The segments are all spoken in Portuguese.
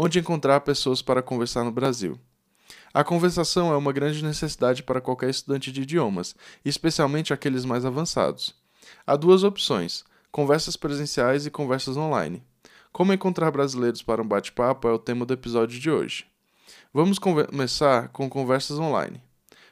Onde encontrar pessoas para conversar no Brasil? A conversação é uma grande necessidade para qualquer estudante de idiomas, especialmente aqueles mais avançados. Há duas opções: conversas presenciais e conversas online. Como encontrar brasileiros para um bate-papo é o tema do episódio de hoje. Vamos começar com conversas online.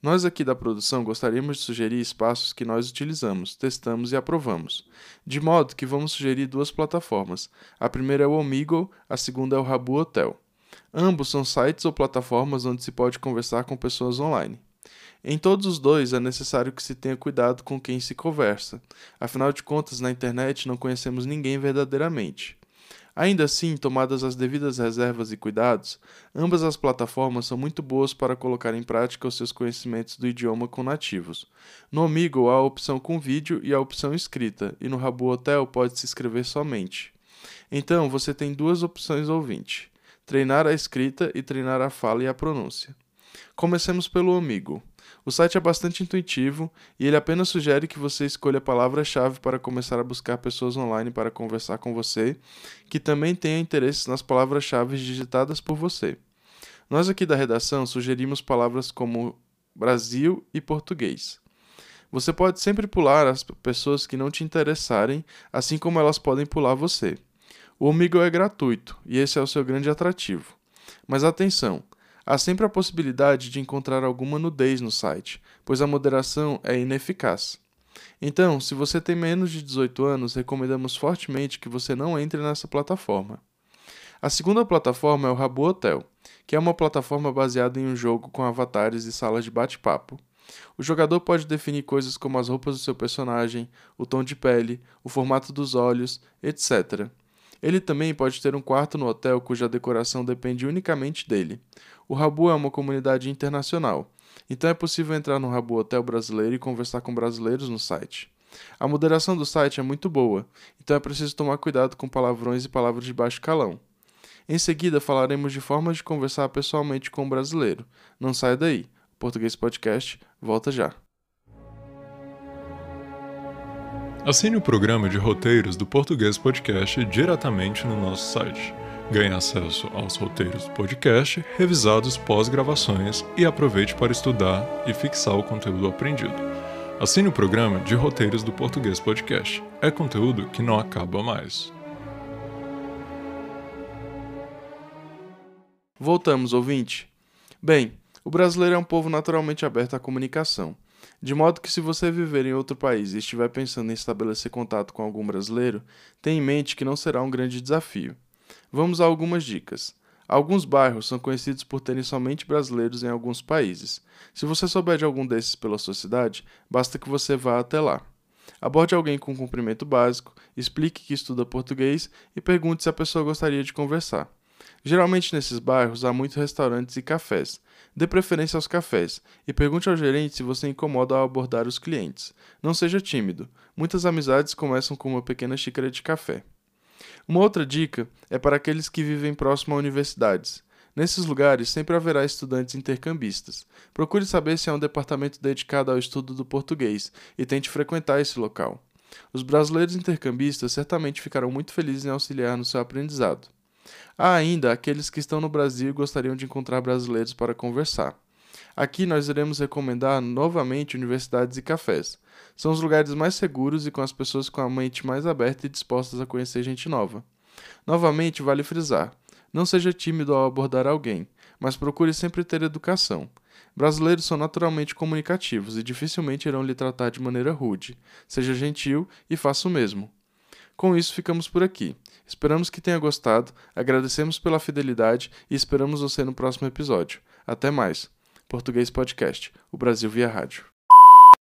Nós aqui da produção gostaríamos de sugerir espaços que nós utilizamos, testamos e aprovamos. De modo que vamos sugerir duas plataformas. A primeira é o Omegle, a segunda é o Rabu Hotel. Ambos são sites ou plataformas onde se pode conversar com pessoas online. Em todos os dois é necessário que se tenha cuidado com quem se conversa. Afinal de contas, na internet não conhecemos ninguém verdadeiramente. Ainda assim, tomadas as devidas reservas e cuidados, ambas as plataformas são muito boas para colocar em prática os seus conhecimentos do idioma com nativos. No Amigo há a opção com vídeo e a opção escrita, e no Rabu Hotel pode se escrever somente. Então, você tem duas opções ouvinte: treinar a escrita e treinar a fala e a pronúncia. Comecemos pelo Amigo. O site é bastante intuitivo e ele apenas sugere que você escolha a palavra-chave para começar a buscar pessoas online para conversar com você, que também tenha interesses nas palavras-chave digitadas por você. Nós aqui da redação sugerimos palavras como Brasil e português. Você pode sempre pular as pessoas que não te interessarem, assim como elas podem pular você. O Omegle é gratuito e esse é o seu grande atrativo. Mas atenção! Há sempre a possibilidade de encontrar alguma nudez no site, pois a moderação é ineficaz. Então, se você tem menos de 18 anos, recomendamos fortemente que você não entre nessa plataforma. A segunda plataforma é o Rabu Hotel, que é uma plataforma baseada em um jogo com avatares e salas de bate-papo. O jogador pode definir coisas como as roupas do seu personagem, o tom de pele, o formato dos olhos, etc. Ele também pode ter um quarto no hotel cuja decoração depende unicamente dele. O Rabu é uma comunidade internacional, então é possível entrar no Rabu Hotel brasileiro e conversar com brasileiros no site. A moderação do site é muito boa, então é preciso tomar cuidado com palavrões e palavras de baixo calão. Em seguida, falaremos de formas de conversar pessoalmente com o brasileiro. Não saia daí. O Português Podcast volta já. Assine o programa de roteiros do Português Podcast diretamente no nosso site Ganhe acesso aos roteiros do podcast, revisados pós-gravações e aproveite para estudar e fixar o conteúdo aprendido. Assine o programa de roteiros do Português Podcast. É conteúdo que não acaba mais. Voltamos, ouvinte. Bem, o brasileiro é um povo naturalmente aberto à comunicação. De modo que, se você viver em outro país e estiver pensando em estabelecer contato com algum brasileiro, tenha em mente que não será um grande desafio. Vamos a algumas dicas. Alguns bairros são conhecidos por terem somente brasileiros em alguns países. Se você souber de algum desses pela sua cidade, basta que você vá até lá. Aborde alguém com um cumprimento básico, explique que estuda português e pergunte se a pessoa gostaria de conversar. Geralmente nesses bairros há muitos restaurantes e cafés. Dê preferência aos cafés e pergunte ao gerente se você incomoda ao abordar os clientes. Não seja tímido. Muitas amizades começam com uma pequena xícara de café. Uma outra dica é para aqueles que vivem próximo a universidades. Nesses lugares sempre haverá estudantes intercambistas. Procure saber se há um departamento dedicado ao estudo do português e tente frequentar esse local. Os brasileiros intercambistas certamente ficarão muito felizes em auxiliar no seu aprendizado. Há ainda aqueles que estão no Brasil e gostariam de encontrar brasileiros para conversar. Aqui nós iremos recomendar novamente universidades e cafés. São os lugares mais seguros e com as pessoas com a mente mais aberta e dispostas a conhecer gente nova. Novamente, vale frisar: não seja tímido ao abordar alguém. mas procure sempre ter educação. Brasileiros são naturalmente comunicativos e dificilmente irão lhe tratar de maneira rude. Seja gentil e faça o mesmo. Com isso, ficamos por aqui. Esperamos que tenha gostado, agradecemos pela fidelidade e esperamos você no próximo episódio. Até mais. Português Podcast, o Brasil via rádio.